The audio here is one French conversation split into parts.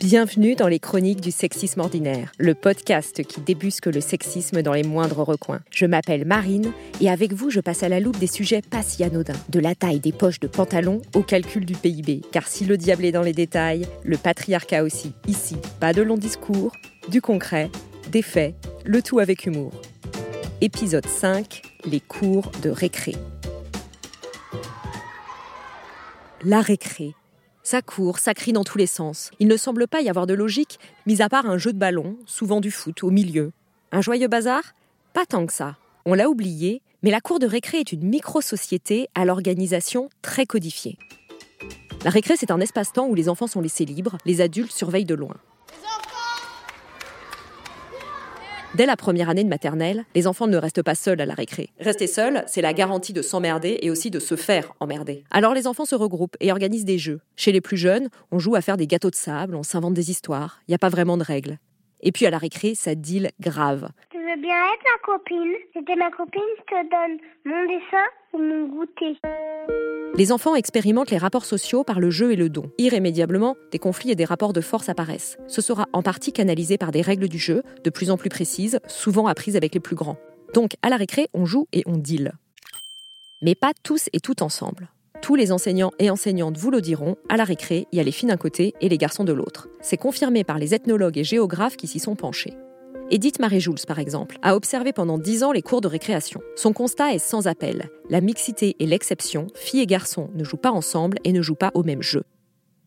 Bienvenue dans les chroniques du sexisme ordinaire, le podcast qui débusque le sexisme dans les moindres recoins. Je m'appelle Marine et avec vous, je passe à la loupe des sujets pas si anodins, de la taille des poches de pantalon au calcul du PIB. Car si le diable est dans les détails, le patriarcat aussi. Ici, pas de longs discours, du concret, des faits, le tout avec humour. Épisode 5, les cours de récré. La récré. Ça court, ça crie dans tous les sens. Il ne semble pas y avoir de logique, mis à part un jeu de ballon, souvent du foot, au milieu. Un joyeux bazar? Pas tant que ça. On l'a oublié, mais la cour de récré est une micro-société à l'organisation très codifiée. La récré, c'est un espace-temps où les enfants sont laissés libres, les adultes surveillent de loin. Dès la première année de maternelle, les enfants ne restent pas seuls à la récré. Rester seul, c'est la garantie de s'emmerder et aussi de se faire emmerder. Alors les enfants se regroupent et organisent des jeux. Chez les plus jeunes, on joue à faire des gâteaux de sable, on s'invente des histoires. Il n'y a pas vraiment de règles. Et puis à la récré, ça deal grave. Veux bien être ma copine C'était ma copine, je te donne mon dessin ou mon goûter. Les enfants expérimentent les rapports sociaux par le jeu et le don. Irrémédiablement, des conflits et des rapports de force apparaissent. Ce sera en partie canalisé par des règles du jeu, de plus en plus précises, souvent apprises avec les plus grands. Donc, à la récré, on joue et on deal. Mais pas tous et tout ensemble. Tous les enseignants et enseignantes vous le diront, à la récré, il y a les filles d'un côté et les garçons de l'autre. C'est confirmé par les ethnologues et géographes qui s'y sont penchés. Edith Marie-Jules, par exemple, a observé pendant dix ans les cours de récréation. Son constat est sans appel. La mixité est l'exception, filles et garçons ne jouent pas ensemble et ne jouent pas au même jeu.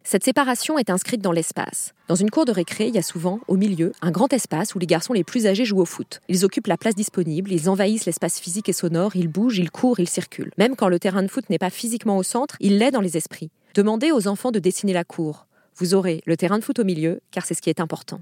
Cette séparation est inscrite dans l'espace. Dans une cour de récré, il y a souvent, au milieu, un grand espace où les garçons les plus âgés jouent au foot. Ils occupent la place disponible, ils envahissent l'espace physique et sonore, ils bougent, ils courent, ils circulent. Même quand le terrain de foot n'est pas physiquement au centre, il l'est dans les esprits. Demandez aux enfants de dessiner la cour. Vous aurez le terrain de foot au milieu, car c'est ce qui est important.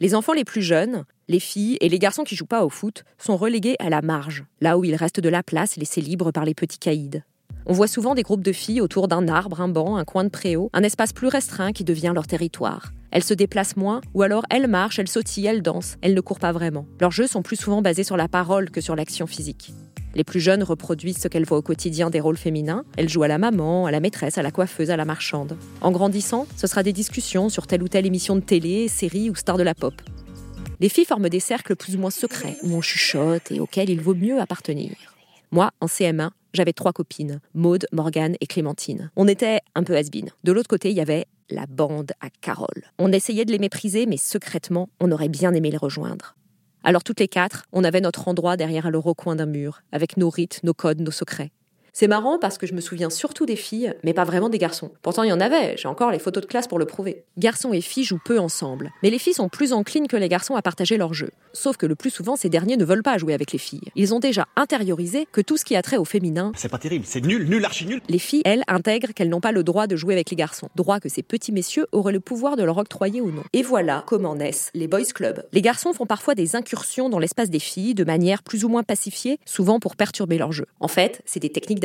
Les enfants les plus jeunes, les filles et les garçons qui jouent pas au foot, sont relégués à la marge, là où il reste de la place laissée libre par les petits caïds. On voit souvent des groupes de filles autour d'un arbre, un banc, un coin de préau, un espace plus restreint qui devient leur territoire. Elles se déplacent moins, ou alors elles marchent, elles sautillent, elles dansent, elles ne courent pas vraiment. Leurs jeux sont plus souvent basés sur la parole que sur l'action physique. Les plus jeunes reproduisent ce qu'elles voient au quotidien des rôles féminins. Elles jouent à la maman, à la maîtresse, à la coiffeuse, à la marchande. En grandissant, ce sera des discussions sur telle ou telle émission de télé, série ou star de la pop. Les filles forment des cercles plus ou moins secrets, où on chuchote et auxquels il vaut mieux appartenir. Moi, en CM1, j'avais trois copines, Maude, Morgane et Clémentine. On était un peu has De l'autre côté, il y avait la bande à Carole. On essayait de les mépriser, mais secrètement, on aurait bien aimé les rejoindre. Alors toutes les quatre, on avait notre endroit derrière le recoin d'un mur, avec nos rites, nos codes, nos secrets. C'est marrant parce que je me souviens surtout des filles, mais pas vraiment des garçons. Pourtant, il y en avait, j'ai encore les photos de classe pour le prouver. Garçons et filles jouent peu ensemble, mais les filles sont plus enclines que les garçons à partager leur jeu. Sauf que le plus souvent, ces derniers ne veulent pas jouer avec les filles. Ils ont déjà intériorisé que tout ce qui a trait au féminin, C'est pas terrible, c'est nul, nul, archi nul. les filles, elles, intègrent qu'elles n'ont pas le droit de jouer avec les garçons. Droit que ces petits messieurs auraient le pouvoir de leur octroyer ou non. Et voilà comment naissent les boys clubs. Les garçons font parfois des incursions dans l'espace des filles de manière plus ou moins pacifiée, souvent pour perturber leur jeu. En fait, c'est des techniques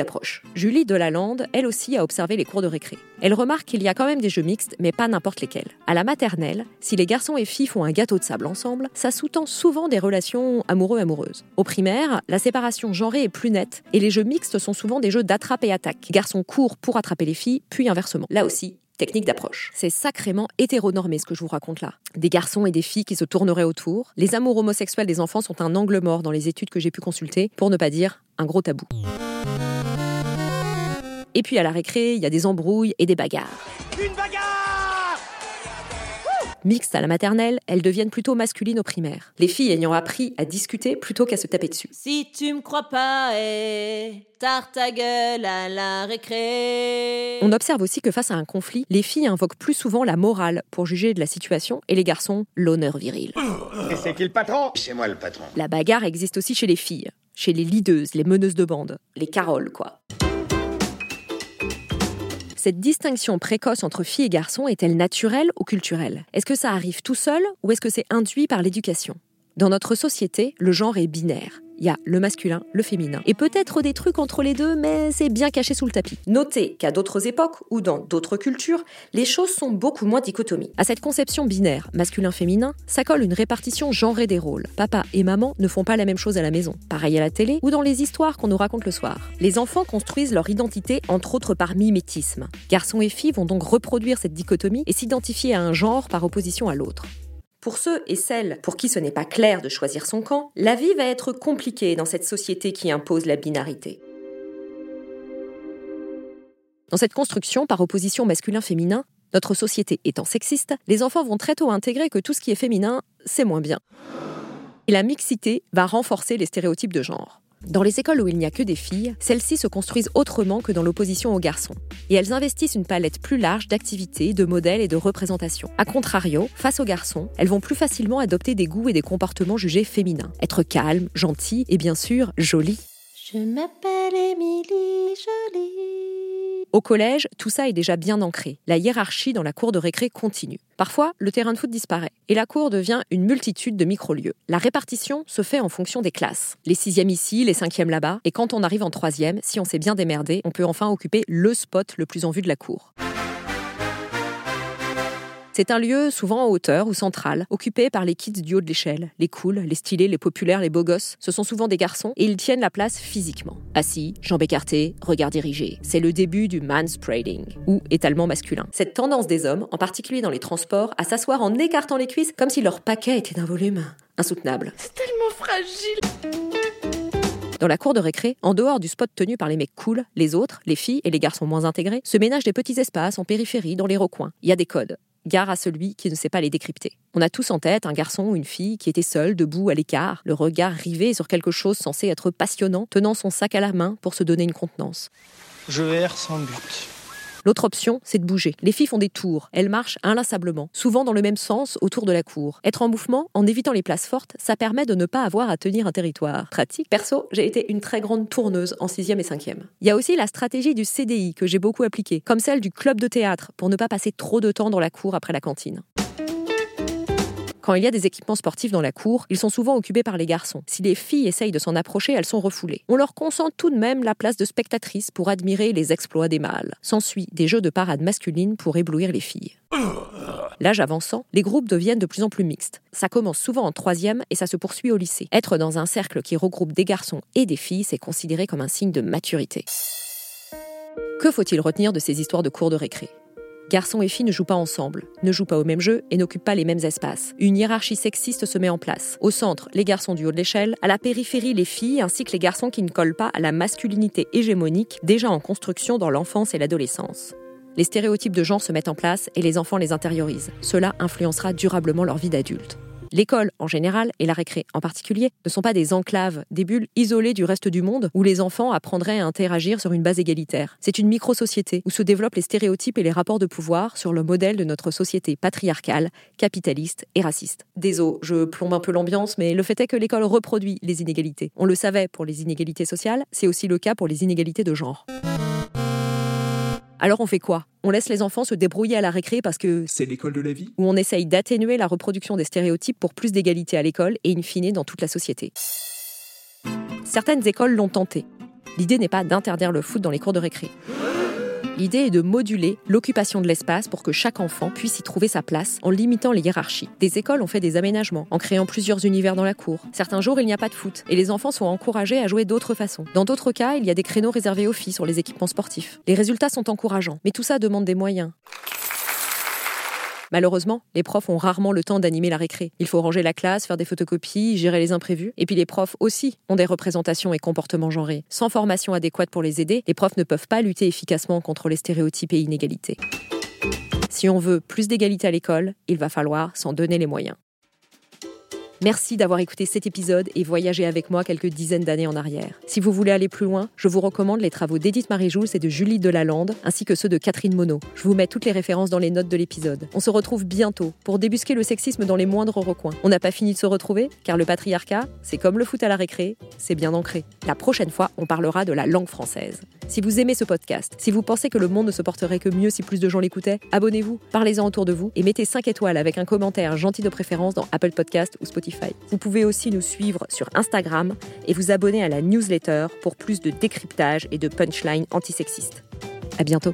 Julie Delalande, elle aussi, a observé les cours de récré. Elle remarque qu'il y a quand même des jeux mixtes, mais pas n'importe lesquels. À la maternelle, si les garçons et filles font un gâteau de sable ensemble, ça sous-tend souvent des relations amoureux-amoureuses. Au primaire, la séparation genrée est plus nette, et les jeux mixtes sont souvent des jeux d'attrape et attaque. Garçons courent pour attraper les filles, puis inversement. Là aussi, technique d'approche. C'est sacrément hétéronormé ce que je vous raconte là. Des garçons et des filles qui se tourneraient autour. Les amours homosexuels des enfants sont un angle mort dans les études que j'ai pu consulter, pour ne pas dire un gros tabou. Et puis à la récré, il y a des embrouilles et des bagarres. Une bagarre Mixtes à la maternelle, elles deviennent plutôt masculines au primaire. Les filles ayant appris à discuter plutôt qu'à se taper dessus. Si tu me crois pas, eh, tarte ta gueule à la récré. On observe aussi que face à un conflit, les filles invoquent plus souvent la morale pour juger de la situation et les garçons l'honneur viril. Et c'est qui le patron? C'est moi le patron. La bagarre existe aussi chez les filles. chez les leaders, les meneuses de bande, les Caroles, quoi. Cette distinction précoce entre filles et garçons est-elle naturelle ou culturelle? Est-ce que ça arrive tout seul ou est-ce que c'est induit par l'éducation? Dans notre société, le genre est binaire. Il y a le masculin, le féminin. Et peut-être des trucs entre les deux, mais c'est bien caché sous le tapis. Notez qu'à d'autres époques ou dans d'autres cultures, les choses sont beaucoup moins dichotomies. À cette conception binaire, masculin-féminin, ça colle une répartition genrée des rôles. Papa et maman ne font pas la même chose à la maison. Pareil à la télé ou dans les histoires qu'on nous raconte le soir. Les enfants construisent leur identité entre autres par mimétisme. Garçons et filles vont donc reproduire cette dichotomie et s'identifier à un genre par opposition à l'autre. Pour ceux et celles pour qui ce n'est pas clair de choisir son camp, la vie va être compliquée dans cette société qui impose la binarité. Dans cette construction par opposition masculin-féminin, notre société étant sexiste, les enfants vont très tôt intégrer que tout ce qui est féminin, c'est moins bien. Et la mixité va renforcer les stéréotypes de genre. Dans les écoles où il n'y a que des filles, celles-ci se construisent autrement que dans l'opposition aux garçons. Et elles investissent une palette plus large d'activités, de modèles et de représentations. A contrario, face aux garçons, elles vont plus facilement adopter des goûts et des comportements jugés féminins. Être calme, gentil et bien sûr jolie. Je m'appelle Émilie Jolie. Au collège, tout ça est déjà bien ancré. La hiérarchie dans la cour de récré continue. Parfois, le terrain de foot disparaît et la cour devient une multitude de micro-lieux. La répartition se fait en fonction des classes. Les sixièmes ici, les cinquièmes là-bas, et quand on arrive en troisième, si on s'est bien démerdé, on peut enfin occuper le spot le plus en vue de la cour. C'est un lieu souvent en hauteur ou central, occupé par les kids du haut de l'échelle. Les cools, les stylés, les populaires, les beaux gosses. Ce sont souvent des garçons et ils tiennent la place physiquement. Assis, jambes écartées, regard dirigé. C'est le début du manspreading, ou étalement masculin. Cette tendance des hommes, en particulier dans les transports, à s'asseoir en écartant les cuisses comme si leur paquet était d'un volume insoutenable. C'est tellement fragile dans la cour de récré, en dehors du spot tenu par les mecs cool, les autres, les filles et les garçons moins intégrés, se ménagent des petits espaces en périphérie, dans les recoins. Il y a des codes gare à celui qui ne sait pas les décrypter. On a tous en tête un garçon ou une fille qui était seul, debout, à l'écart, le regard rivé sur quelque chose censé être passionnant, tenant son sac à la main pour se donner une contenance. Je erre sans but. L'autre option, c'est de bouger. Les filles font des tours. Elles marchent inlassablement, souvent dans le même sens autour de la cour. Être en mouvement, en évitant les places fortes, ça permet de ne pas avoir à tenir un territoire. Pratique. Perso, j'ai été une très grande tourneuse en 6e et 5e. Il y a aussi la stratégie du CDI que j'ai beaucoup appliquée, comme celle du club de théâtre, pour ne pas passer trop de temps dans la cour après la cantine. Quand il y a des équipements sportifs dans la cour, ils sont souvent occupés par les garçons. Si les filles essayent de s'en approcher, elles sont refoulées. On leur consent tout de même la place de spectatrice pour admirer les exploits des mâles. S'ensuit des jeux de parade masculine pour éblouir les filles. L'âge avançant, les groupes deviennent de plus en plus mixtes. Ça commence souvent en troisième et ça se poursuit au lycée. Être dans un cercle qui regroupe des garçons et des filles, c'est considéré comme un signe de maturité. Que faut-il retenir de ces histoires de cours de récré? Garçons et filles ne jouent pas ensemble, ne jouent pas au même jeu et n'occupent pas les mêmes espaces. Une hiérarchie sexiste se met en place. Au centre, les garçons du haut de l'échelle, à la périphérie, les filles, ainsi que les garçons qui ne collent pas à la masculinité hégémonique déjà en construction dans l'enfance et l'adolescence. Les stéréotypes de genre se mettent en place et les enfants les intériorisent. Cela influencera durablement leur vie d'adulte. L'école en général et la récré en particulier ne sont pas des enclaves, des bulles isolées du reste du monde où les enfants apprendraient à interagir sur une base égalitaire. C'est une micro-société où se développent les stéréotypes et les rapports de pouvoir sur le modèle de notre société patriarcale, capitaliste et raciste. Désolé, je plombe un peu l'ambiance, mais le fait est que l'école reproduit les inégalités. On le savait pour les inégalités sociales, c'est aussi le cas pour les inégalités de genre. Alors on fait quoi? On laisse les enfants se débrouiller à la récré parce que... C'est l'école de la vie? Ou on essaye d'atténuer la reproduction des stéréotypes pour plus d'égalité à l'école et in fine dans toute la société. Certaines écoles l'ont tenté. L'idée n'est pas d'interdire le foot dans les cours de récré. L'idée est de moduler l'occupation de l'espace pour que chaque enfant puisse y trouver sa place en limitant les hiérarchies. Des écoles ont fait des aménagements en créant plusieurs univers dans la cour. Certains jours, il n'y a pas de foot et les enfants sont encouragés à jouer d'autres façons. Dans d'autres cas, il y a des créneaux réservés aux filles sur les équipements sportifs. Les résultats sont encourageants, mais tout ça demande des moyens. Malheureusement, les profs ont rarement le temps d'animer la récré. Il faut ranger la classe, faire des photocopies, gérer les imprévus. Et puis les profs aussi ont des représentations et comportements genrés. Sans formation adéquate pour les aider, les profs ne peuvent pas lutter efficacement contre les stéréotypes et inégalités. Si on veut plus d'égalité à l'école, il va falloir s'en donner les moyens. Merci d'avoir écouté cet épisode et voyagé avec moi quelques dizaines d'années en arrière. Si vous voulez aller plus loin, je vous recommande les travaux d'Edith Marie-Jules et de Julie Delalande, ainsi que ceux de Catherine Monod. Je vous mets toutes les références dans les notes de l'épisode. On se retrouve bientôt pour débusquer le sexisme dans les moindres recoins. On n'a pas fini de se retrouver, car le patriarcat, c'est comme le foot à la récré, c'est bien ancré. La prochaine fois, on parlera de la langue française. Si vous aimez ce podcast, si vous pensez que le monde ne se porterait que mieux si plus de gens l'écoutaient, abonnez-vous, parlez-en autour de vous et mettez 5 étoiles avec un commentaire gentil de préférence dans Apple Podcast ou Vous pouvez aussi nous suivre sur Instagram et vous abonner à la newsletter pour plus de décryptage et de punchlines antisexistes. À bientôt.